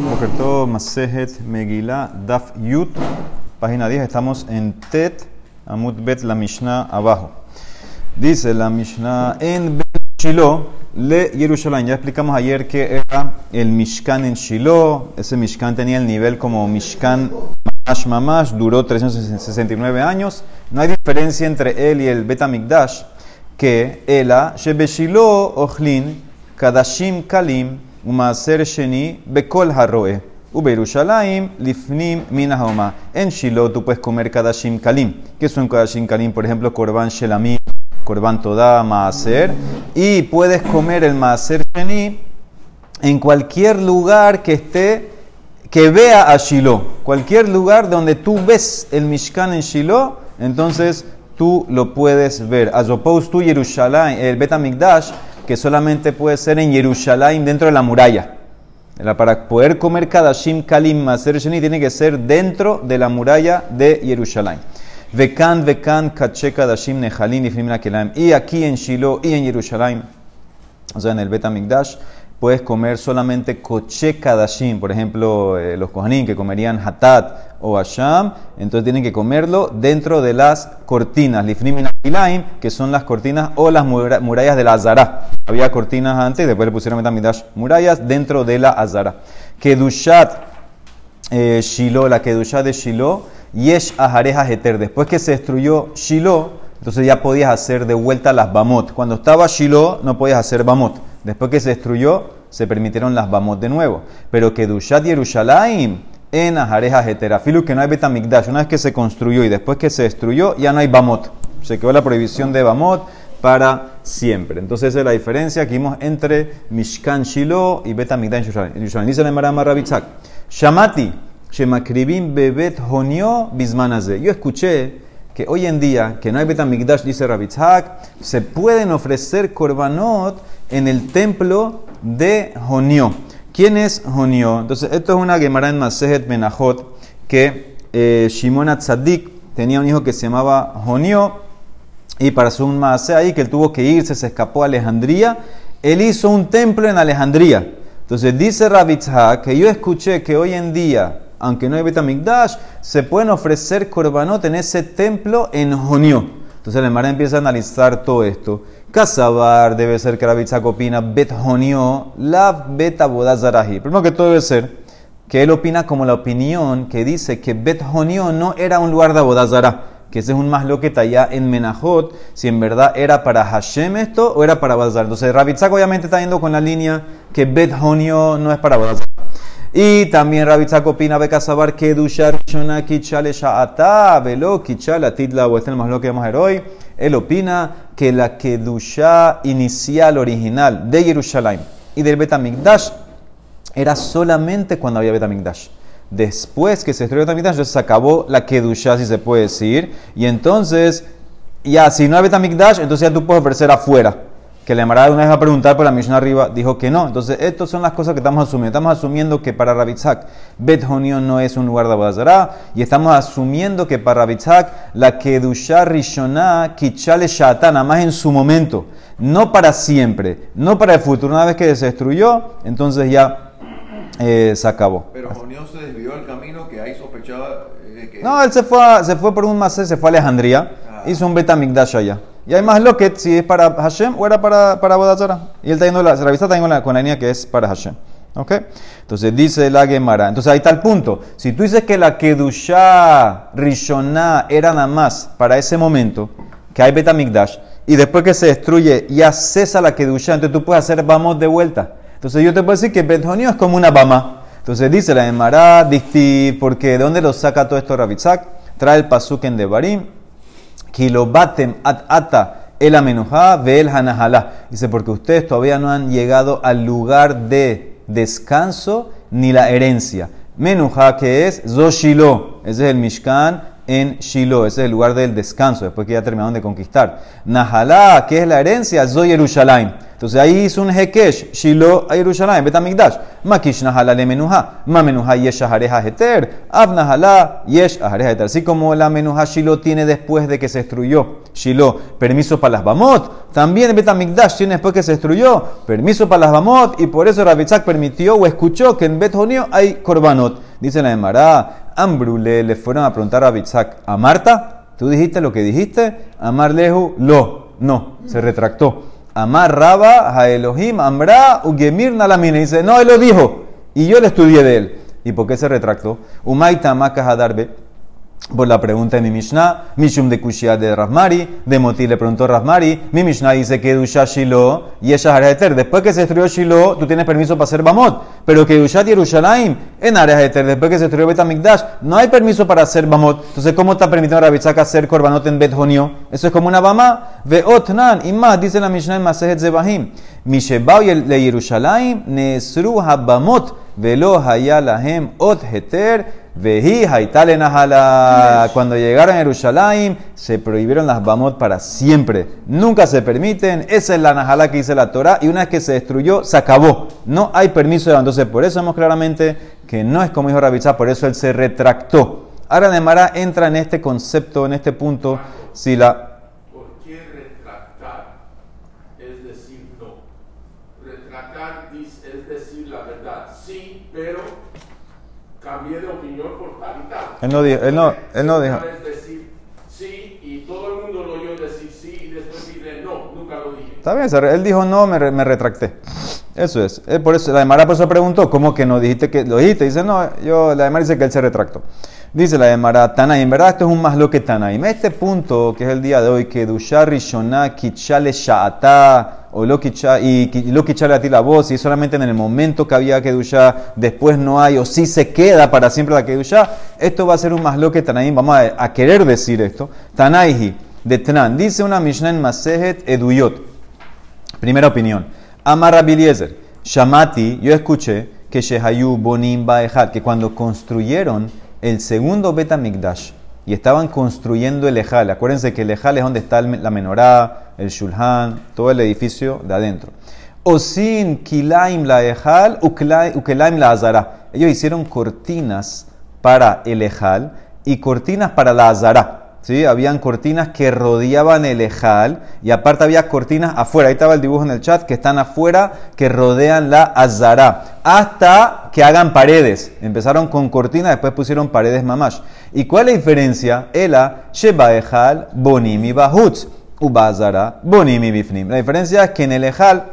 Bokerto Masejet Megillah Daf Yut, página 10, estamos en Tet, Amut Bet, la Mishnah abajo. Dice la Mishnah en Shiloh, le Jerusalén. Ya explicamos ayer que era el Mishkan en Shiloh. Ese Mishkan tenía el nivel como Mishkan Mamash Mamash, duró 369 años. No hay diferencia entre él y el Bet Amikdash, que Ela, Shebe Shiloh, Ochlin, Kadashim Kalim, Umaser Sheni, Bekol Haroe. Uberushalayim, Lifnim, Minahoma. En Shiloh tú puedes comer Kadashim Kalim. ¿Qué son Kadashim Kalim? Por ejemplo, Korban Shelamim, Korban Toda, Maaser. Y puedes comer el Maaser Sheni en cualquier lugar que esté, que vea a Shiloh. Cualquier lugar donde tú ves el Mishkan en Shiloh, entonces tú lo puedes ver. As opposed to Jerusalén, el Betamikdash, que solamente puede ser en Jerusalén dentro de la muralla. Para poder comer Kadashim Kalim Maser Sheni tiene que ser dentro de la muralla de Jerusalén. Vekan, Vekan, Kache Kadashim Nehalin y aquí en Shiloh y en Jerusalén, o sea, en el Betamikdash, puedes comer solamente Koche Kadashim, por ejemplo, eh, los Kohanim que comerían Hatat o Asham, entonces tienen que comerlo dentro de las cortinas, Lifnim que son las cortinas o las murallas de la Azara. Había cortinas antes, después le pusieron Betamikdash murallas dentro de la Azara. Kedushat eh, Shiloh, la Kedushat de Shiloh, Yesh Ahareja Heter. Después que se destruyó Shiloh, entonces ya podías hacer de vuelta las Bamot. Cuando estaba Shiloh, no podías hacer Bamot. Después que se destruyó, se permitieron las Bamot de nuevo. Pero que Dushat Yerushalayim en Ahareja Heter. Afilu que no hay Betamikdash. Una vez que se construyó y después que se destruyó, ya no hay Bamot. Se quedó la prohibición de Bamot para siempre. Entonces esa es la diferencia que vimos entre Mishkan Shiloh y Betamikdash Yerushalayim. Dice la Marama Rabitzak. Shamati. Shemakribim bebet honio bismanaze. Yo escuché que hoy en día, que no hay Betamigdash, dice Rabitzhak, se pueden ofrecer korbanot en el templo de Honio. ¿Quién es Honio? Entonces, esto es una Gemara en Masejet Menachot que eh, Shimon Atzadik tenía un hijo que se llamaba Honio y para su Maase ahí que él tuvo que irse, se escapó a Alejandría, él hizo un templo en Alejandría. Entonces dice Rabitzhak que yo escuché que hoy en día aunque no hay Betamigdash, se pueden ofrecer korbanot en ese templo en Jonio. Entonces el Emara empieza a analizar todo esto. Casabar debe ser que la opina Bet Jonio, la Beta Bodazarahi. Primero que todo debe ser que él opina como la opinión que dice que Bet Jonio no era un lugar de Abodazara que ese es un más loqueta allá en Menajot, si en verdad era para Hashem esto o era para Abodazara. Entonces Rabitzak obviamente está yendo con la línea que Bet Jonio no es para Abodazara. Y también Rabitzak opina Beka Sabar que Dushar Shona Kichale Sha'ata Velo Kichale Atitla o el más lo que vamos a ver hoy. Él opina que la Kedusha inicial, original de Jerusalén y del Betamikdash era solamente cuando había Betamikdash. Después que se destruyó Betamikdash, se acabó la Kedusha, si se puede decir. Y entonces, ya si no hay Betamikdash, entonces ya tú puedes ofrecer afuera que la Emara una vez va a preguntar por la misión arriba, dijo que no. Entonces, estas son las cosas que estamos asumiendo. Estamos asumiendo que para Rabitzak, Bet no es un lugar de Abodazara, y estamos asumiendo que para Rabitzak, la Kedusha Rishonah, Kichale Shatan, nada más en su momento, no para siempre, no para el futuro. Una vez que se destruyó, entonces ya eh, se acabó. Pero Jonión se desvió del camino que ahí sospechaba eh, que... No, él se fue, se fue por un macé, se fue a Alejandría, Ah. hizo un Betamigdash allá. Y hay más loquet si es para Hashem o era para, para Bodazara. Y él está yendo, la, se revista está yendo la, con la línea que es para Hashem. ¿Ok? Entonces dice la Gemara. Entonces ahí está el punto. Si tú dices que la Kedusha Rishonah era nada más para ese momento, que hay Betamigdash, y después que se destruye ya cesa la Kedusha, entonces tú puedes hacer vamos de vuelta. Entonces yo te puedo decir que Betonio es como una bama. Entonces dice la Gemara, porque ¿de dónde lo saca todo esto Rabitzak? Trae el pasuk en Devarim. Kilobatem at ata el amenujá ve el hanahalá. Dice, porque ustedes todavía no han llegado al lugar de descanso ni la herencia. Menujá, que es Zoshilo, ese es el Mishkan en Shiloh. Ese es el lugar del descanso, después que ya terminaron de conquistar. Nahalá, que es la herencia, Zoy Yerushalayim. Entonces ahí hizo un Hekesh, Shiloh a Yerushalayim, Betamigdash. Makish Nahalá le menuha, ma menuha yesh ahareja heter, av Nahalá yesh ahareja heter. Así como la menuha Shiloh tiene después de que se destruyó Shiloh, permiso para las Bamot, también Betamigdash tiene después que se destruyó, permiso para las Bamot, y por eso Rabitzak permitió o escuchó que en Bet hay Korbanot. Dice la Emara, Ambrule le fueron a preguntar a Rabitzak, ¿a Marta? ¿Tú dijiste lo que dijiste? Amar Lehu, lo. No, se retractó. Amar Raba, a Elohim, Amra, Ugemir Nalamine. Dice, no, él lo dijo. Y yo le estudié de él. ¿Y por qué se retractó? Umaita Hadarbe por la pregunta de mi Mishnah, Mishum de Kushia de Rasmari, de Moti le preguntó Rasmari, mi Mishnah dice que Dusha Shiloh y ella Eter. Después que se destruyó Shiloh, tú tienes permiso para hacer Bamot, pero que Dushat Yerushalayim en áreas después que se destruyó Betamikdash, no hay permiso para hacer Bamot. Entonces, ¿cómo está permitiendo Rabitzak hacer Korbanot en Bet Eso es como una Bama. Veotnan, y más, dice la Mishnah en Masejet Zebahim, Mishebao le Yerushalayim, Nesru Habamot, Velo Hayalahem Ot Heter, Veji Haitale Nahala. Cuando llegaron a Jerusalén, se prohibieron las Bamot para siempre. Nunca se permiten. Esa es la Nahala que dice la Torah. Y una vez que se destruyó, se acabó. No hay permiso de Entonces, por eso vemos claramente que no es como dijo Rabichá, por eso él se retractó. Ahora Nemara entra en este concepto, en este punto. Si la Él no dijo. Él no, él no dijo. sí y todo el mundo lo oyó decir sí y después no, nunca lo dije. Está bien, él dijo no, me, me retracté. Eso es. Él por eso, la Demara por eso preguntó, ¿cómo que no dijiste que lo dijiste? Dice, no, yo, la Demara dice que él se retractó. Dice la Demara, Tanaim, ¿verdad? Esto es un más lo que Tanaim. Este punto, que es el día de hoy, que Dushar Rishonah Kichale Sha'ata, o lo y lo Kichale a ti la voz, y solamente en el momento que había que Dushar, después no hay, o si se queda para siempre la que Dushar, esto va a ser un más lo que Tanaim. Vamos a, querer decir esto. Tanaihi, de Tnan, dice una Mishnah en Masejet Eduyot. Primera opinión. Amar Eliezer, Shamati, yo escuché que Shehayu Bonim Baejat, que cuando construyeron el segundo Betamikdash y estaban construyendo el Ejal. Acuérdense que el Ejal es donde está la menorá, el Shulhan, todo el edificio de adentro. Osin Kilaim la Ejal, Ukelaim la Azara. Ellos hicieron cortinas para el Ejal y cortinas para la Azara. ¿Sí? Habían cortinas que rodeaban el ejal y aparte había cortinas afuera. Ahí estaba el dibujo en el chat que están afuera que rodean la azara hasta que hagan paredes. Empezaron con cortinas, después pusieron paredes mamash. ¿Y cuál es la diferencia? Ela sheba ejal bonimi bahutz ubazara bonimi bifnim. La diferencia es que en el ejal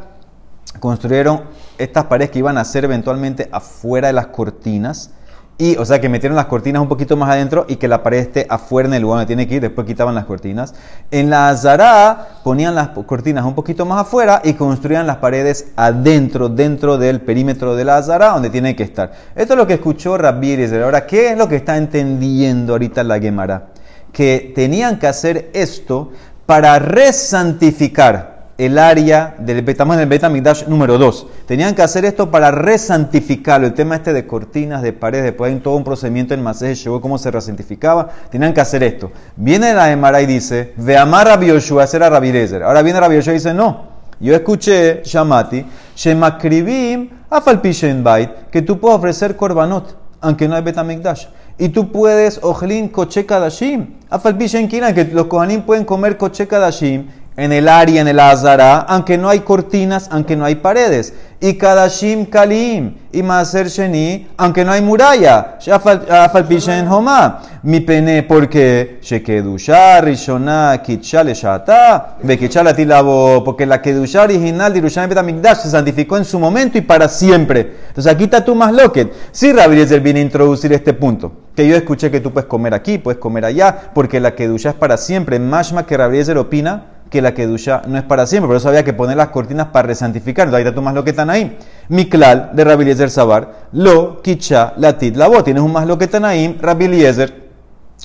construyeron estas paredes que iban a ser eventualmente afuera de las cortinas y, o sea, que metieron las cortinas un poquito más adentro y que la pared esté afuera en el lugar donde tiene que ir, después quitaban las cortinas. En la Azara ponían las cortinas un poquito más afuera y construían las paredes adentro, dentro del perímetro de la Azara, donde tiene que estar. Esto es lo que escuchó Rabbi Ahora, ¿qué es lo que está entendiendo ahorita la Gemara? Que tenían que hacer esto para resantificar el área del estamos en el Betamigdash número 2. Tenían que hacer esto para resantificarlo. El tema este de cortinas, de paredes, después hay todo un procedimiento en Masej llegó cómo se resantificaba. Tenían que hacer esto. Viene la Emara y dice, ve amar a Yoshua, hacer a Rabbi Ahora viene Rabbi Yoshua y dice, no. Yo escuché, Shamati, Shemakribim, Afalpishen Bait, que tú puedes ofrecer korbanot, aunque no hay Betamigdash. Y tú puedes, Ojlin, Koche Kadashim, Afalpishen Kiran, que los Kohanim pueden comer Koche Kadashim en el área, en el Azara, aunque no hay cortinas, aunque no hay paredes. Y Kadashim Kalim, y Maser Sheni, aunque no hay muralla. Shafal Pishen Homa. Mi pene, porque Shekedusha, Rishona, Kitchale Shata, Tilabo, porque la Kedusha original de Yerushalayim Betamikdash se santificó en su momento y para siempre. Entonces aquí está tú más loquet. Sí, Rabbi viene a introducir este punto. Que yo escuché que tú puedes comer aquí, puedes comer allá, porque la Kedusha es para siempre. Mashma que Rabbi opina que la kedusha no es para siempre, por eso había que poner las cortinas para resantificar. Entonces ahí tú más lo que están ahí. Miklal de Rabbi Eliezer Sabar, lo, kicha, latit, la voz. Tienes un más lo que están ahí, Rabbi Eliezer,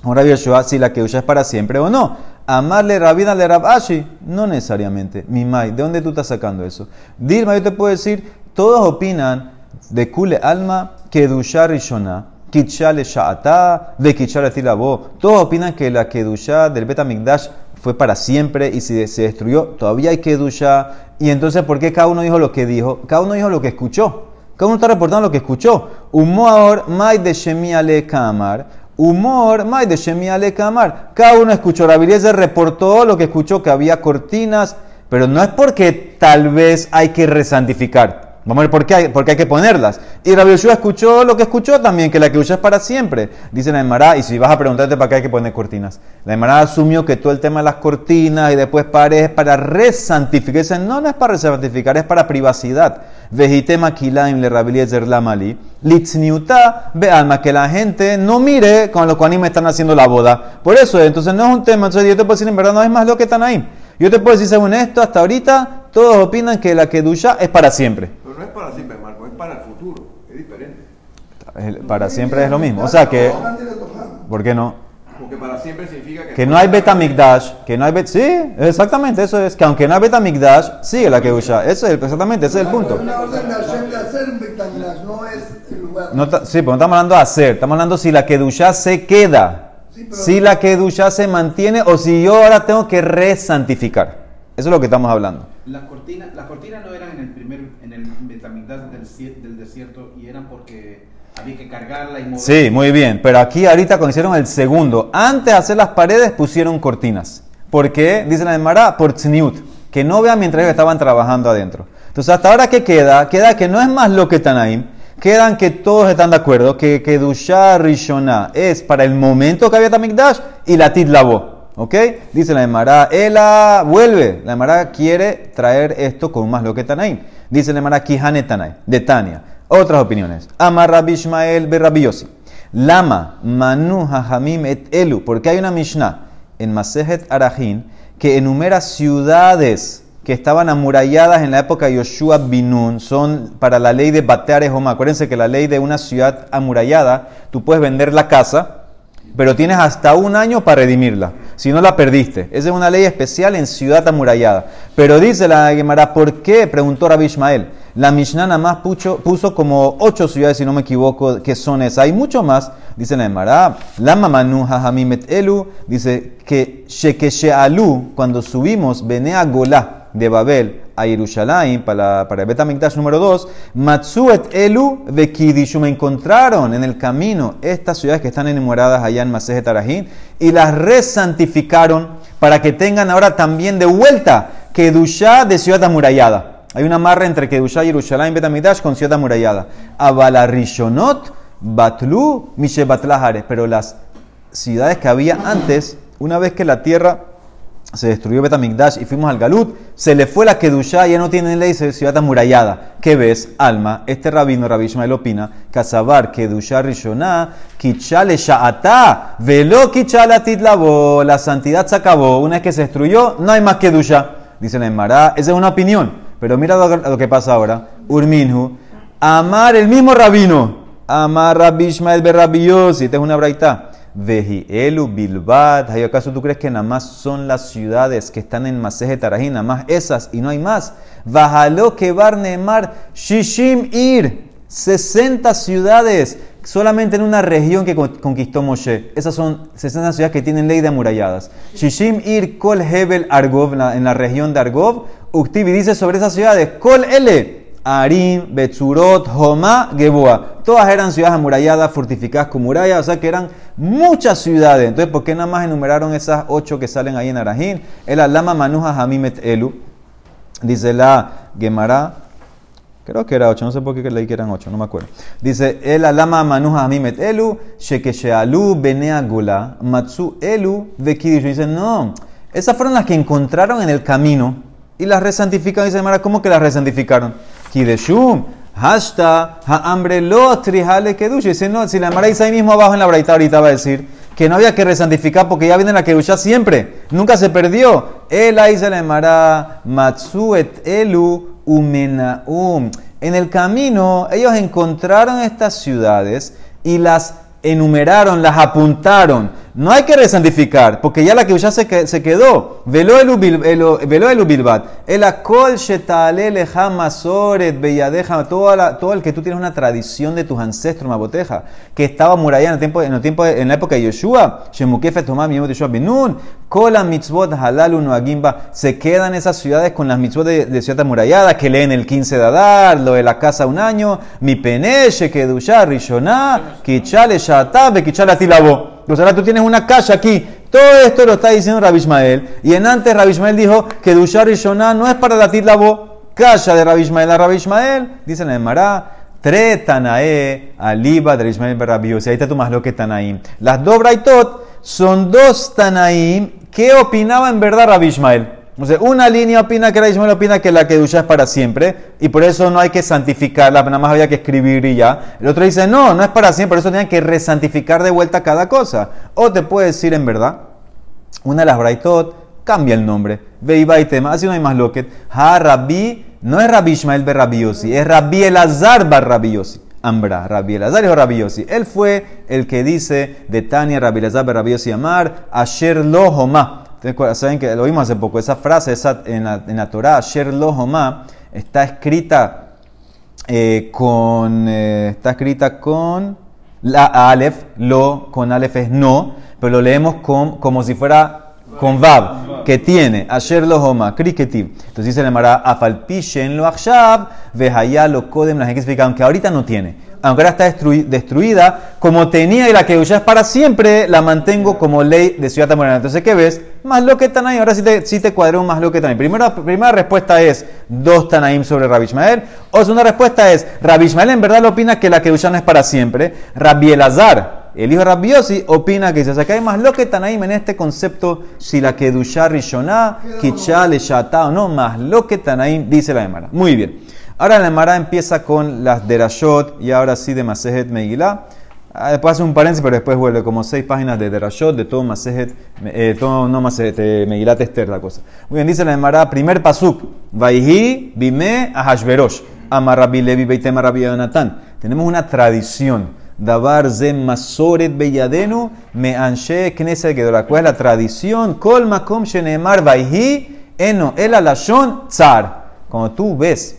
o Rabbi Yeshua, si la kedusha es para siempre o no. Amarle Rabina le Rabashi, no necesariamente. Mimai, ¿de dónde tú estás sacando eso? Dilma, yo te puedo decir, todos opinan de Kule Alma, Kedusha Rishona, Kitshale Sha'ata, Ve Kitshale Tilabo. Todos opinan que la Kedusha del Betamigdash fue para siempre y si se destruyó, todavía hay Kedusha. Y entonces, ¿por qué cada uno dijo lo que dijo? Cada uno dijo lo que escuchó. Cada uno está reportando lo que escuchó. Humor, Mai de Shemi Ale Kamar. Humor, Mai de Shemi Ale Kamar. Cada uno escuchó. La se reportó lo que escuchó, que había cortinas, pero no es porque tal vez hay que resantificar. Vamos a ver por qué hay, por qué hay que ponerlas. Y Rabbi Yoshua escuchó lo que escuchó también, que la que es para siempre. Dice la Emara, y si vas a preguntarte para qué hay que poner cortinas. La Emara asumió que todo el tema de las cortinas y después paredes es para resantificar. Dice, no, no es para resantificar, es para privacidad. Vejitema kilaim le Rabbi lamali. Litzniuta alma, que la gente no mire con los me están haciendo la boda. Por eso, entonces no es un tema. Entonces yo te puedo decir, en verdad, no es más lo que están ahí. Yo te puedo decir, según esto, hasta ahorita, todos opinan que la Kedusha es para siempre. Pero no es para siempre, Marco, es para el futuro. Es diferente. Para siempre es lo mismo. O sea que. ¿Por qué no? Porque para siempre significa que. Que no hay Betamigdash. Que no hay bet Sí, exactamente, eso es. Que aunque no hay Betamigdash, sigue la Kedusha. Eso es, exactamente, ese es el punto. Una orden de Hashem de hacer un Betamigdash, no es el lugar. No, sí, pero no estamos hablando de hacer. Estamos hablando si la Kedusha se queda. Si la Kedusha se mantiene o si yo ahora tengo que resantificar. Eso es lo que estamos hablando. Las cortinas, las cortinas no eran en el primer, en el Betamigdash del, desierto y eran porque había que cargarla y moverla. Sí, muy bien. Pero aquí ahorita cuando hicieron el segundo, antes de hacer las paredes pusieron cortinas. ¿Por qué? Dice la Gemara, por tzniut. Que no vean mientras ellos estaban trabajando adentro. Entonces, hasta ahora, ¿qué queda? Queda que no es más lo que Tanaim. Quedan que todos están de acuerdo que Kedusha Rishona es para el momento que había Tamikdash y la Titlabo. ¿Ok? Dice la Emara, Ela vuelve. La Emara quiere traer esto con más lo que Tanaim. Dice la Emara Kihane Tanay, de Tania. Otras opiniones. Amar Rabbi Ishmael Berrabiosi. Lama Manu Hamim et Elu. Porque hay una Mishnah en Masejet Arajin que enumera ciudades que estaban amuralladas en la época de Yoshua Binun. Son para la ley de Bateares. Acuérdense que la ley de una ciudad amurallada, tú puedes vender la casa pero tienes hasta un año para redimirla. Si no la perdiste. Esa es una ley especial en ciudad amurallada. Pero dice la Gemara, ¿por qué? Preguntó Rabbi Ishmael. La Mishnah nada más puso, como ocho ciudades, si no me equivoco, que son esas. Hay mucho más. Dice la Gemara, la mamanu hamimet elu, dice que shekeshealu, cuando subimos, benea golá de Babel a Jerusalén para, para Betamikdash número 2, Matsuet Elu me encontraron en el camino estas ciudades que están enumeradas allá en Maseje Tarajín y las resantificaron para que tengan ahora también de vuelta Kedushá de ciudad amurallada. Hay una marra entre Kedushá y Jerusalén Betamikdash con ciudad amurallada. Abalarishonot, Batlu, Mishe pero las ciudades que había antes, una vez que la tierra se destruyó Betamigdash y fuimos al Galut, se le fue la Kedushá, ya no tiene ley, se ciudad amurallada. ¿Qué ves? Alma, este rabino, Rabbi Ishmael opina, Kazabar, Kedushá Rishoná, Kichale Sha'atá, Velo Kichale Titlabo, la santidad se acabó, una vez que se destruyó, no hay más Kedushá. Dice la Emara, esa es una opinión, pero mira lo que pasa ahora. Urminhu, amar el mismo rabino, amar Rabbi Ishmael Berrabiosi, esta es una braita. Vejielu, Bilbad. ¿Acaso tú crees que nada más son las ciudades que están en Maseje Tarají, nada más esas y no hay más? Bajalo que Barnemar, Shishim Ir, 60 ciudades solamente en una región que conquistó Moshe. Esas son 60 ciudades que tienen ley de amuralladas. Shishim Ir, Kol Hebel, Argov, en la, región de Argov. Uktivi dice sobre esas ciudades, Kol Ele. Arim, Betzurot, Homa, Geboa. Todas eran ciudades amuralladas, fortificadas con murallas, o sea que eran muchas ciudades. Entonces, ¿por qué nada más enumeraron esas ocho que salen ahí en Arajín? El Alama Manuja Hamimet Elu. Dice la Gemara, creo que era ocho, no sé por qué leí que eran ocho, no me acuerdo. Dice, el Alama Manuja Hamimet Elu, Shekeshealu Benea Gula, Matsu Elu, Vekidish. Dice, no, esas fueron las que encontraron en el camino y las resantificaron. Dice Gemara, ¿cómo que las resantificaron? Kideshum, hasta hambre lo trijale kedusha. Dice, no, si la Mara dice ahí mismo abajo en la braita ahorita va a decir que no había que resantificar porque ya viene la kedusha siempre, nunca se perdió. El dice la Mara, matsuet elu umenaum. En el camino ellos encontraron estas ciudades y las enumeraron, las apuntaron. No hay que resantificar, porque ya la que ya se, se quedó. Veló el ubilbat. El akol shetale leja masoret beyadeja. Todo, el que tú tienes una tradición de tus ancestros, maboteja, que estaba muralla en el tiempo, en el tiempo, en la época de Yoshua. Shemukefet tomam yemot Yoshua benun. Kola mitzvot halalu noagimba. Se quedan esas ciudades con las mitzvot de, de ciudad amurallada, que leen el 15 de Adar, lo de la casa un año. Mi peneche, kedusha, rishoná, kichale shatabe, kichale atilabo. Ahora tú tienes una calle aquí. Todo esto lo está diciendo Rabbi Ismael. Y en antes Rabbi Ismael dijo que Dushar y Shonah no es para la Labo. Calla de Rabbi Ismael a Rabbi Ismael. Dice en Mará. Tre Tanae, Aliba de Ismael Barabios. Y ahí está tu más lo que Tanaim. Las dos Braitot son dos Tanaim que opinaba en verdad Rabbi Ismael. O sea, una línea opina que Rabbi Ismael opina que la Kedusha es para siempre y por eso no hay que santificarla, nada más había que escribir y ya. El otro dice, no, no es para siempre, por eso tenían que resantificar de vuelta cada cosa. O te puede decir en verdad, una de las Braitot cambia el nombre. Veiba y tema, así no hay más loquet. Ha Rabbi, no es Rabbi Ismael ber Rabbi Yossi, es Rabbi Elazar bar Rabbi Yossi. Ambra, Rabbi Elazar y Rabbi Yossi. Él fue el que dice de Tania, Rabbi Elazar Rabbi Yossi Amar, Asher lo homa. Ustedes Saben que lo vimos hace poco, esa frase esa, en, la, en la Torah, Asher lo homa, está escrita eh, con, eh, está escrita con la Aleph, lo, con Aleph es no, pero lo leemos con, como si fuera con Vav, que tiene, Asher lo homa, kriketiv. Entonces dice el Emara, Afalpishen lo achab, vehaya lo kodem, la gente explica, aunque ahorita no tiene, aunque ahora está destrui- destruida, como tenía y la que ya es para siempre, la mantengo como ley de Ciudad Morena. Entonces, ¿qué ves? Más lo que Tanaim, ahora sí te, sí te más lo que Tanaim. Primera, primera respuesta es dos Tanaim sobre Rabbi Ishmael. O segunda respuesta es, Rabbi Ishmael en verdad lo opina que la que no es para siempre. Rabbi Elazar, el hijo de Rabbi Yossi, opina que dice, o sea, que hay más lo que Tanaim en este concepto, si la que Rishoná, Kichal, Shata o no, más lo que Tanaim, dice la Emara. Muy bien. Ahora la Emara empieza con las Derashot y ahora sí de Masejet Megillah. Ah, Después hace un paréntesis, pero después vuelve como seis páginas de Derashot, de todo Masejet, eh, todo, no Masejet, eh, Megillat Esther, la cosa. Muy bien, dice la Emara, primer pasuk, Vaihi bime a Hashverosh, Amarabi Levi Beitema Rabbi Yonatan. Tenemos una tradición. Davar ze masoret beyadenu me anshe knesset gedora. ¿Cuál es la tradición? Kol makom shenemar vaihi eno el alashon tzar. Cuando tú ves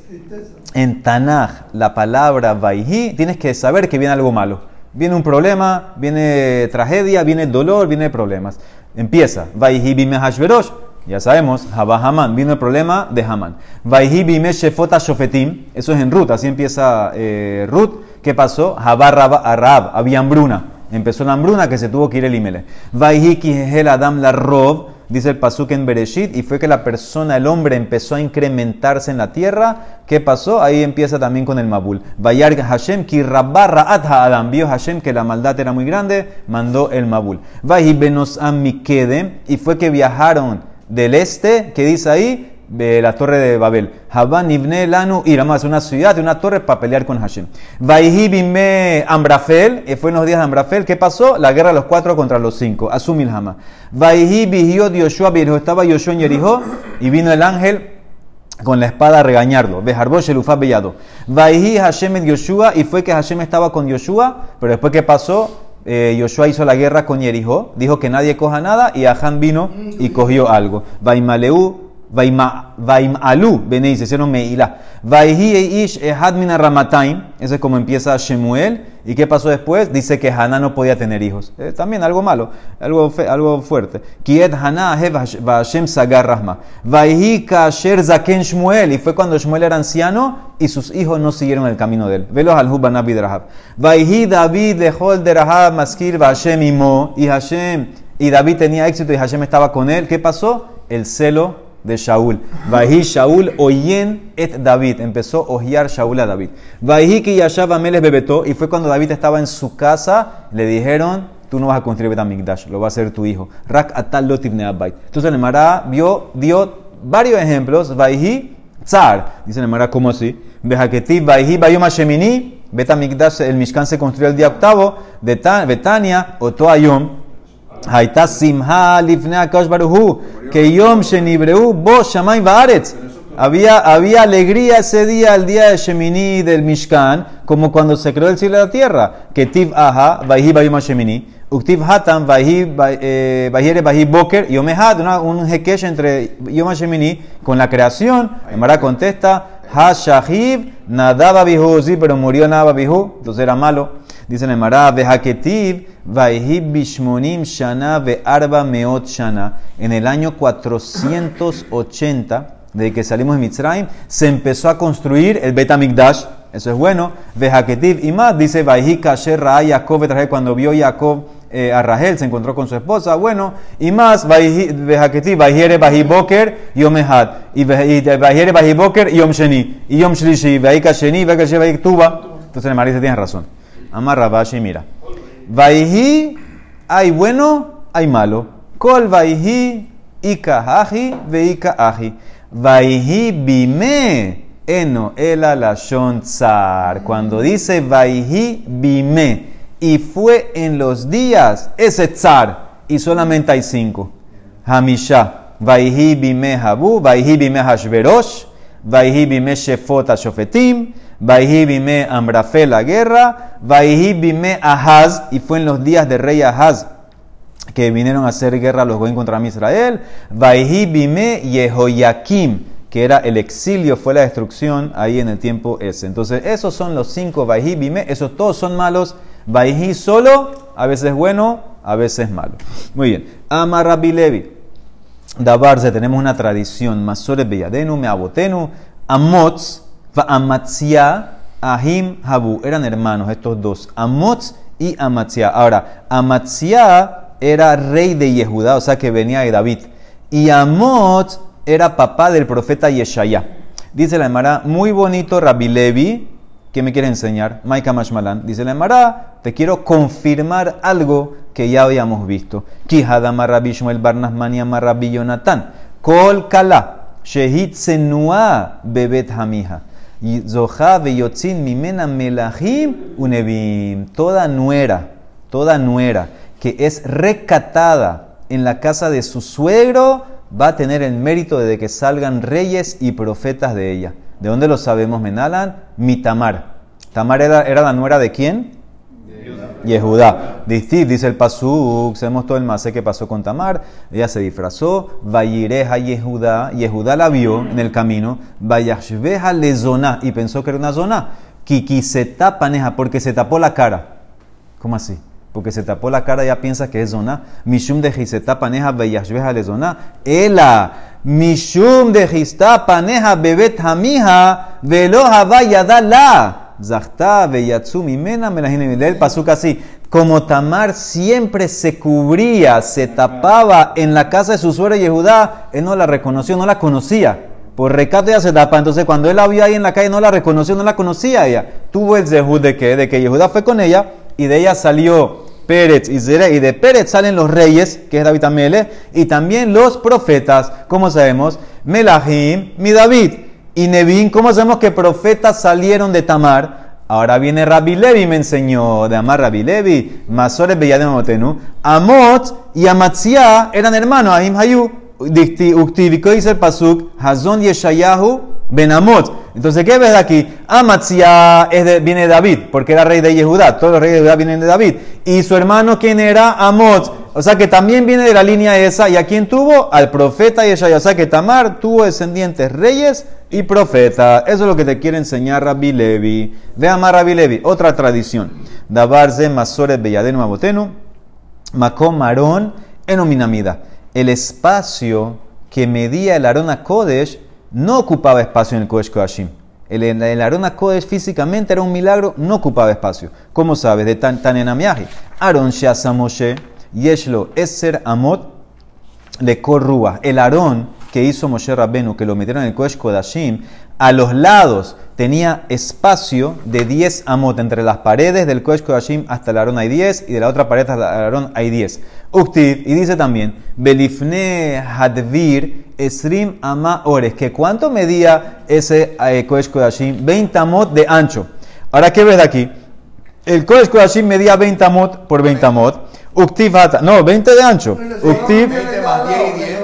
en Tanaj la palabra vaihi, tienes que saber que viene algo malo. Viene un problema, viene tragedia, viene dolor, viene problemas. Empieza, vaihi bime hashverosh. Ya sabemos, Haba Haman, vino el problema de Haman. Vaihi bime shefota shofetim. Eso es en Ruth, así empieza eh, Ruth. ¿Qué pasó? Haba Rab- a Rab, había hambruna. Empezó la hambruna que se tuvo que ir Elimele. Vaihi kihel adam la rob, dice el pasuk en Bereshit, y fue que la persona, el hombre, empezó a incrementarse en la tierra. ¿Qué pasó? Ahí empieza también con el Mabul. Vayar Hashem ki adam. Vio Hashem que la maldad era muy grande, mandó el Mabul. Vaihi benos amikedem, y fue que viajaron del este, que dice ahí, de la torre de Babel. Haban ibne lanu es una ciudad, una torre para pelear con Hashem. Vaihi bime Ambrafel, y fue en los días de Ambrafel, ¿qué pasó? La guerra de los cuatro contra los cinco, Asumilhama. Vaihi bihiot Yoshua, estaba Yoshua en Yerihó, y vino el ángel con la espada a regañarlo. Bejarbo Shelufá Bellado. Vaihi Hashem Yoshua, y fue que Hashem estaba con Yoshua, pero después ¿qué pasó? Eh, Yoshua hizo la guerra con Jericó, dijo que nadie coja nada y Ahán vino y cogió algo. Vaimaleu, Vaima- Vaimalu, Benei, se hicieron Meilá. Vaihi Ish Ehad Mina Ramataim, eso es como empieza Shemuel. ¿Y qué pasó después? Dice que Haná no podía tener hijos. Eh, también algo malo, algo, fe- algo fuerte. Kiet Haná Vashem Sagar Rahma. Vaihi Kasher Zaken Shmuel, y fue cuando Shmuel era anciano y sus hijos no siguieron el camino de él. Velos al Hubanabi Rahab. Vaihi David Lehol de Rahab Maskir Vashem Imo, y Hashem, y David tenía éxito y Hashem estaba con él. ¿Qué pasó? El celo de Shaul. Vaihi Shaul oyen et David. Empezó a ojiar Shaul a David. Vaihi ki yashav ameles bebetó. Y fue cuando David estaba en su casa. Le dijeron, tú no vas a construir Betamigdash, lo va a hacer tu hijo. Rak atal. Entonces el Mará vio, dio varios ejemplos. Vaihi tzar. Dice el Mará, ¿cómo así? Bejaketiv vaihi bayom. Betamigdash, el Mishkan se construyó el día octavo. Betania, oto Haitá Simha Lifne Akash Baruhu, que Yom Shenibreu, Bo Shamay Baaretz. Había, había alegría ese día, el día de Shemini del Mishkan, como cuando se creó el cielo de la tierra. Que Tiv Aha, Vaihi Bayima Shemini, Uktiv Hatam, Vaihere eh, Vaihi Boker, Yomehad, un hekesh entre Yom Shemini con la creación. Emara contesta, Ha Shahib, Nadaba Bihu, sí, pero murió Nadaba Bihu, entonces era malo. Dice en Emara, Vehaketiv, Vayhi Bishmonim Shana, Ve'arba Meot Shana. En el año 480, desde que salimos de Mitzrayim, se empezó a construir el Bet Amikdash. Eso es bueno. Vejaketiv y más, dice Vaihi Kasher Ra cuando vio Jacob eh, a Rahel, se encontró con su esposa. Bueno, y más, Vejaketiv, Vaihiere Vahi Boker, Yom Ehad. Y Vaihiere Vahi Boker, Yom Sheni. Y Yom Shlishi, Vahika Sheni, Vahika Sheni, Tuba. Entonces el marido tiene razón. Amarra Rabashi, mira. Vaihi, hay bueno, hay malo. Kol Vaihi, Ika Aji, Veika Aji. Vaihi Bime, Eno, Ela Lashon Tsar. Cuando dice Vaihi Bime, y fue en los días, ese Tsar, y solamente hay cinco. Hamisha, Vaihi Bime Habu, Vaihi Bime Hashverosh, Vaihi Bime Shefot Shofetim, Vaihi Bime Amrafel la guerra, Vaihi Bime Ahaz, y fue en los días del rey Ahaz que vinieron a hacer guerra a los Goyim contra Israel. Vaihi Bime Yehoyakim, que era el exilio, fue la destrucción ahí en el tiempo ese. Entonces, esos son los cinco Vaihi Bime, esos todos son malos. Vaihi solo, a veces bueno, a veces malo. Muy bien. Ama Rabbi Levi. Dabarze, tenemos una tradición. Masore Beyadenu, Meabotenu, Amotz, Amatzia, Ahim, Habu. Eran hermanos estos dos. Amotz y Amatzia. Ahora, Amatzia era rey de Yehudá, o sea que venía de David. Y Amotz era papá del profeta Yeshaya. Dice la Emara, muy bonito Rabbi Levi, ¿qué me quiere enseñar? Maika Mashmalan. Dice la Emara, te quiero confirmar algo que ya habíamos visto. Kihadama Rabbi Shmuel Barnas Maniama Rabbi Yonatan. Kol Kala, Shehit Senua Bebet Hamiha. Zoha Veyotzin Mimena Melahim Unevim. Toda nuera, toda nuera que es recatada en la casa de su suegro, va a tener el mérito de que salgan reyes y profetas de ella. ¿De dónde lo sabemos, Menalan? Mi Tamar. Tamar era la nuera de quién? Yehudá. Dice, dice el Pasuk, sabemos todo el masé que pasó con Tamar. Ella se disfrazó, Vayireja Yehudá. Yehudá la vio en el camino, Vayashveja le zona y pensó que era una zona. Kiki se tapaneja porque se tapó la cara. ¿Cómo así? Porque se tapó la cara, ya piensa que es zona. Mishum de Giseta paneja Vayashveja le zona. Ela. Mishum de Gista paneja bebet hamija veloja vayadala. Zachta veyatsu mimena melahine el pasuk así. Como Tamar siempre se cubría, se tapaba en la casa de su suegra Yehudá, él no la reconoció, no la conocía. Por recato ya se tapa. Entonces, cuando él la vio ahí en la calle, no la reconoció, no la conocía ella. Tuvo el zehud de que, de que Yehudá fue con ella y de ella salió Pérez y Zere, y de Pérez salen los reyes, que es David Amele, y también los profetas, como sabemos, Melahim, mi David, y Nevin, ¿cómo sabemos que profetas salieron de Tamar? Ahora viene Rabbi Levi, me enseñó de Amar Rabbi Levi, Masores Beyadem Amotenu, Amot y Amatzia eran hermanos, Ahim Hayu, Uktiviko dice el Pasuk, Hazon Yeshayahu Ben Amot. Entonces, ¿qué ves aquí? Amatzia viene de David, porque era rey de Yehudá. Todos los reyes de Judá vienen de David. Y su hermano, ¿quién era? Amot. O sea que también viene de la línea esa. ¿Y a quién tuvo? Al profeta Yeshaya. O sea que Tamar tuvo descendientes reyes y profetas. Eso es lo que te quiere enseñar Rabbi Levi. Ve a Rabbi Levi. Otra tradición. Dabarze Masores Belladenu Abotenu. Makom Marón Enominamida. El espacio que medía el Arona Kodesh no ocupaba espacio en el Kodesh Kodashim. El, el Arona Kodesh físicamente era un milagro, no ocupaba espacio. ¿Cómo sabes? De tan, tan enamiaje. Aaron Yeshlo Eser Amot, le Korrua. El Aarón que hizo Moshe Rabbenu, que lo metieron en el Kodesh Kodashim, a los lados tenía espacio de 10 amot entre las paredes del Kodesh Kodashim hasta el Aarón hay 10 y de la otra pared hasta el Aarón hay 10. Uktiv, y dice también, Belifne Hadvir Esrim Ama Ores, que cuánto medía ese eh, Kodesh Kodashim? 20 amot de ancho. Ahora, ¿qué ves de aquí? El Kodesh Kodashim medía 20 amot por 20 amot. Uktiv Hata, no, 20 de ancho. Uktiv, 20 más 10 y 10, 40.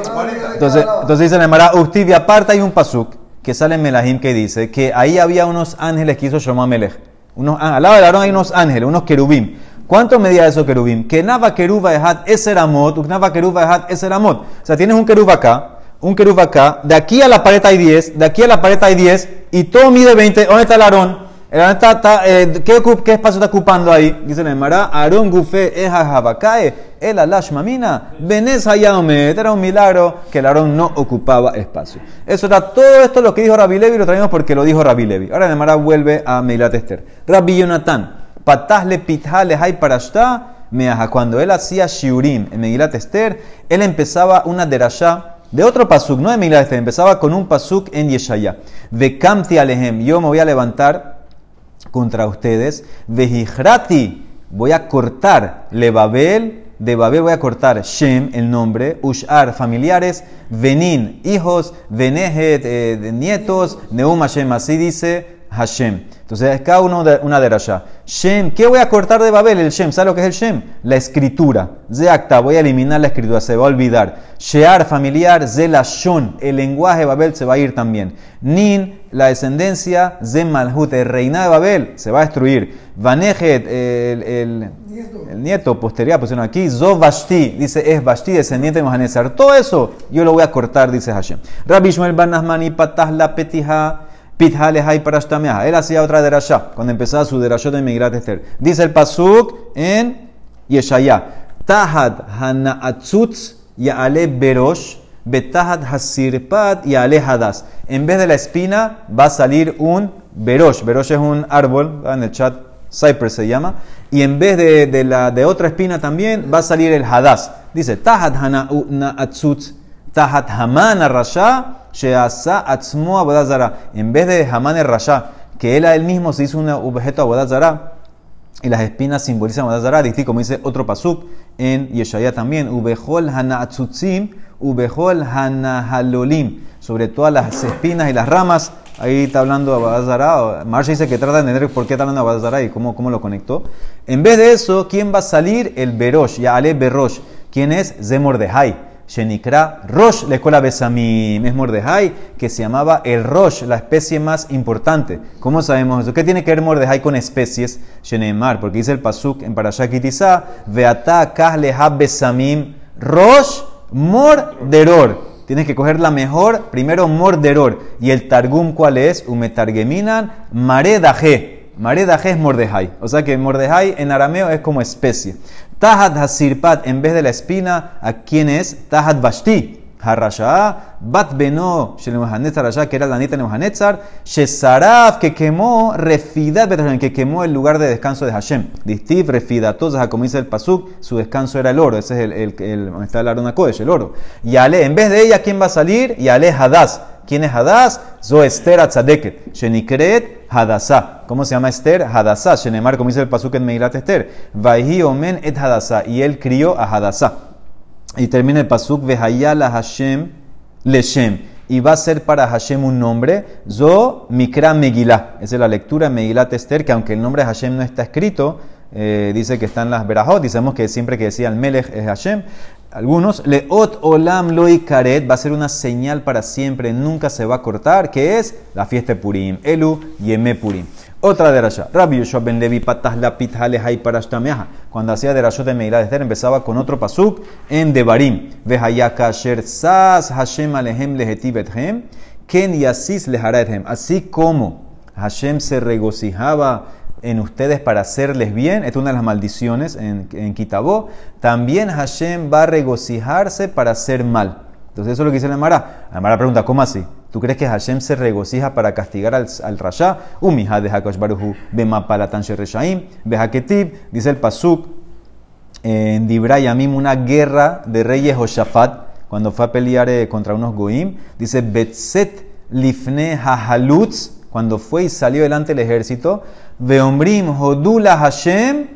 Entonces, entonces dice la Emara, y aparte hay un pasuk que sale en Melahim que dice que ahí había unos ángeles que hizo Shoma Melech. Unos, al lado del Aarón hay unos ángeles, unos querubim. ¿Cuánto medía esos querubim? Que nava keruba ehat eseramot, uknava keruba ehat eseramot. O sea, tienes un querub acá, un querub acá, de aquí a la pared hay 10, de aquí a la pared hay 10, y todo mide 20. ¿Dónde está el Aarón? Está, está, eh, ¿qué, ¿Qué espacio está ocupando ahí? Dice la Aarón gufe eja jabakae, el alash mamina, benes hayaomet. Era un milagro que el Aarón no ocupaba espacio. Eso era todo esto lo que dijo Rabbi Levi, lo traemos porque lo dijo Rabbi Levi. Ahora la vuelve a Meilat Esther. Rabbi Yonatan, patahle pitjale hay parashta, meaja. Cuando él hacía shiurim en Megilat Esther, él empezaba una derashá de otro pasuk, no de Megilat Esther, empezaba con un pasuk en Yeshaya. Vekamti alehem, yo me voy a levantar contra ustedes. Vejijrati, voy a cortar. Le Babel, de Babel voy a cortar. Shem, el nombre, Ushar, familiares, Venin, hijos, Venejet, eh, nietos, Neum Hashem, así dice Hashem. Entonces, cada uno de, una derasha. Shem, ¿qué voy a cortar de Babel? El Shem, ¿sabe lo que es el Shem? La escritura. Zeakta, voy a eliminar la escritura, se va a olvidar. Shear, familiar, Zelashon, el lenguaje de Babel se va a ir también. Nin, la descendencia, Zemalhut, el reinado de Babel, se va a destruir. Vanejet, el, el, el nieto posterior, pusieron aquí, Zovashti, dice es Vashti, descendiente de Mohanesar. Todo eso yo lo voy a cortar, dice Hashem. Bar Nachmani, Patah la Petija, Pitha lehai parashtameaha. Él hacía otra derashá, cuando empezaba su derashot de Migrat Esther. Dice el pasuk en Yeshaya, Tahad hanaatzutz ya'ale berosh, betahad hasirpat ya'ale hadas. En vez de la espina va a salir un berosh. Berosh es un árbol, en el chat Cypress se llama. Y en vez de, de la, de otra espina también va a salir el hadas. Dice, Tahad hanaatzutz, Tahat Haman Rasha, Sheasa Atzmo Abodazara. En vez de Haman Rasha, que él a él mismo se hizo un objeto Abodazara, y las espinas simbolizan Abodazara, dice como dice otro pasuk en Yeshaya también, Ubehol Hanatzutzim, Ubehol Hanahalolim, sobre todas las espinas y las ramas. Ahí está hablando Abodazara. Marsha dice que trata de entender por qué está hablando Abodazara y cómo, cómo lo conectó. En vez de eso, ¿quién va a salir? El Berosh, Yaale Berosh. ¿Quién es? Zemordehai. Shenikra Rosh la escuela Besamim. Es Mordejai, que se llamaba el Rosh, la especie más importante. ¿Cómo sabemos eso? ¿Qué tiene que ver Mordejai con especies? Shenemar, porque dice el Pasuk en Parashah Kitizá, Veata Kahleha Besamim Rosh Morderor. Tienes que coger la mejor, primero Morderor. ¿Y el Targum cuál es? Umetargeminan Maredaje. Maredaje es Mordejai. O sea que Mordejai en arameo es como especie. Tahat Hasirpat, en vez de la espina, ¿a quién es? Tahat Bashti. Harasha, Bat Beno, que era la nieta de Nebuchadnezzar, Shesaraf, que quemó Refidat que quemó el lugar de descanso de Hashem. Distiv, Refidatos, como dice el Pasuk, su descanso era el oro. Ese es el, el, el, donde está el Arona Kodesh, el oro. Y Ale, en vez de ella, ¿quién va a salir? Y Ale Hadas. ¿Quién es Hadas? Zo Esther Atzadeket. Shenikret Hadasá. ¿Cómo se llama Esther? Hadasá. Shenemar, como dice el Pasuk en Meilat Esther. Vaihi Omen et Hadasá. Y él crió a Hadasá. Y termina el pasuk Vehayala Hashem Leshem. Y va a ser para Hashem un nombre, Zo Mikra. Esa es la lectura en Megilat Esther, que aunque el nombre de Hashem no está escrito, eh, dice que están las Berajot. Dicemos que siempre que decía el Melech es Hashem. Algunos, Leot Olam Loi Karet, va a ser una señal para siempre, nunca se va a cortar, que es la fiesta de Purim, Elu Yeme Purim. Otra derasha. Rabbi Yoshua ben Levi patah la parashtameaha. Cuando hacía derashot de Meirá de Esther, empezaba con otro pasuk en Devarim. Vehayaka asher sas Hashem alehem leheti bethem, ken yasis leharethem. Así como Hashem se regocijaba en ustedes para hacerles bien, es una de las maldiciones en, en Kitabó, también Hashem va a regocijarse para hacer mal. Entonces eso es lo que dice la Mara. La Mara pregunta, ¿cómo así? ¿Tú crees que Hashem se regocija para castigar al, al Rasha? Umija de Hakash Baruhu, Bemapalatan Reshaim, Behaketiv, dice el Pasuk en Dibra Yamim, una guerra de reyes Hoshafat, cuando fue a pelear eh, contra unos Goim. Dice Betset Lifne Hahalutz, cuando fue y salió delante del ejército. Veombrim Hodula Hashem,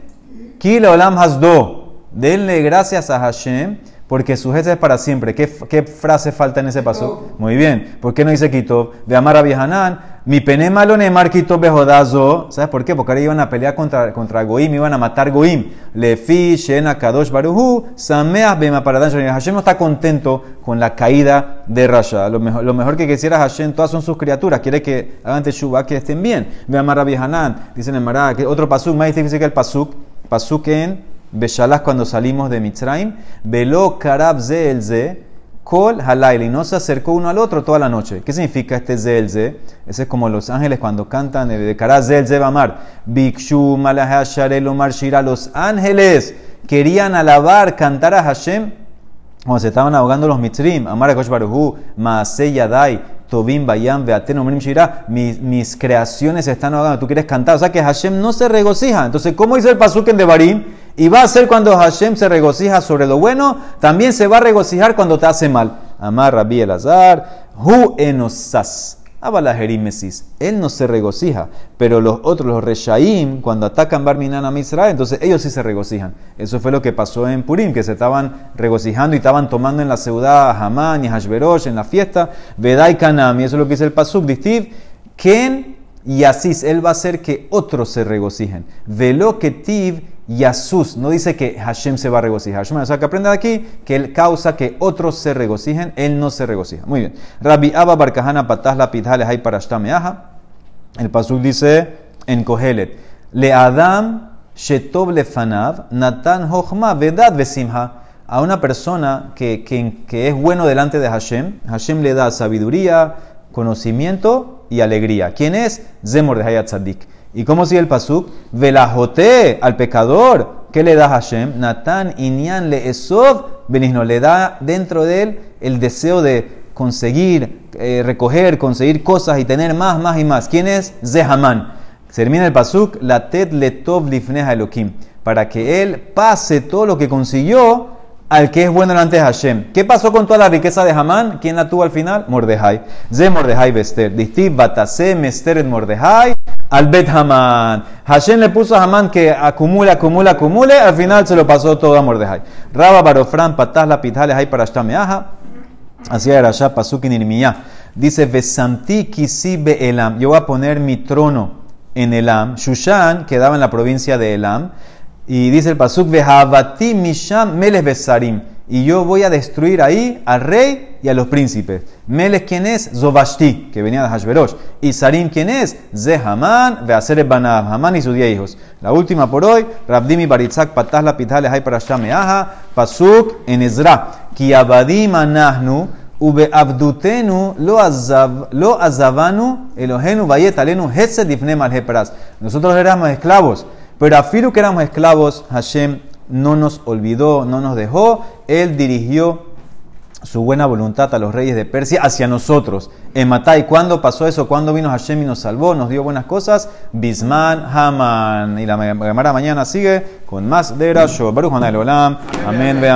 Kila Olam Hasdo. Denle gracias a Hashem porque su jefe es para siempre. ¿Qué, ¿Qué, frase falta en ese paso? Muy bien. ¿Por qué no dice Kitov? De Amar a Vihanan, mi pene malo Neymar Kitov bejodazo. ¿Sabes por qué? Porque ahora iban a pelear contra, contra Goim, iban a matar Goim. Lefi, Shena, Kadosh, Baruhu, Sameach, Bema, Paradan, Hashem no está contento con la caída de Rasha. Lo mejor, lo mejor que quisiera Hashem, todas son sus criaturas. Quiere que hagan teshuva, que estén bien. Ve Amar a Vihanan, dicen en Mará, que otro pasuk más difícil que el pasuk Pasuk en Beshalas cuando salimos de Mitzrayim. Velo karab ze el ze. Kol. Y no se acercó uno al otro toda la noche. ¿Qué significa este ze? Ese es como los ángeles cuando cantan eh, de karab ze el ze bamar. Bikshu malahah sharel omar. Los ángeles querían alabar, cantar a Hashem cuando se estaban ahogando los mitzrim, Amar Akosh Baruhu, Maasei Yadai, Tobim Bayam, Beaten Omrim Shira, mis, mis creaciones están ahogando, tú quieres cantar, o sea que Hashem no se regocija. Entonces, ¿cómo dice el Pasuk en Devarim? Y va a ser cuando Hashem se regocija sobre lo bueno, también se va a regocijar cuando te hace mal. Amar Rabbi Elazar, Hu enosas. Abalajerímesis. Él no se regocija, pero los otros, los Reshaim, cuando atacan Barminan a Misrael, entonces ellos sí se regocijan. Eso fue lo que pasó en Purim, que se estaban regocijando y estaban tomando en la ciudad a Hamán y Hashverosh en la fiesta. Vedai y eso es lo que dice el Pasuk, Distiv, Ken y Asís, él va a hacer que otros se regocijen. Velo que Tiv Yasus, no dice que Hashem se va a regocijar. O sea, que aprenda aquí que él causa que otros se regocijen, él no se regocija. Muy bien. Rabbi Abba Barkahana Pataz la Hay Parashtameaha. El Pasuk dice en Kohelet: Le Adam Shetob Lefanav Natan Hochma Vedad Vesimha. A una persona que, es bueno delante de Hashem, Hashem le da sabiduría, conocimiento y alegría. ¿Quién es? Zemor de Hayat Tzadik. ¿Y cómo sigue el pasuk? Velajote al pecador. ¿Qué le da Hashem? Natán Inyan le esov benigno. Le da dentro de él el deseo de conseguir, eh, recoger, conseguir cosas y tener más, más y más. ¿Quién es? Zehaman. Termina el pasuk, la ted letov lifneha elokim. Para que él pase todo lo que consiguió al que es bueno delante de Hashem. ¿Qué pasó con toda la riqueza de Hamán? ¿Quién la tuvo al final? Mordejai. Ze Mordejai Bester. Distiv batase mester en Mordejai al Bet Hamán. Hashem le puso a Hamán que acumule, acumule, acumule. Al final se lo pasó todo a Mordejai. Raba Barofran pataz la pitale hay para. Así era ya Pasukin Irmiyah. Dice, Vesamti kisi Elam. Yo voy a poner mi trono en Elam. Shushan quedaba en la provincia de Elam. Y dice el pasuk, Vehavati misham meles besarim. Y yo voy a destruir ahí al rey y a los príncipes. Meles, ¿quién es? Zobashti, que venía de Hashverosh. Y Sarim, ¿quién es? Zehaman, Beaser Banab, Haman y sus diez hijos. La última por hoy, Rabdimi Baritzak, Pataz la Pitales, hay para Pasuk en Ezra. Ki abadim anahnu, ube abdutenu lo, azav, lo azavanu, Elohenu vayet alenu, hesed ifne malhepras. Nosotros éramos esclavos. Pero a Firu que éramos esclavos, Hashem no nos olvidó, no nos dejó. Él dirigió su buena voluntad a los reyes de Persia hacia nosotros. En Matai, ¿cuándo pasó eso? ¿Cuándo vino Hashem y nos salvó? Nos dio buenas cosas. Bisman Haman. Y la mañana sigue con más de Rasho. Baruch Olam. Amén.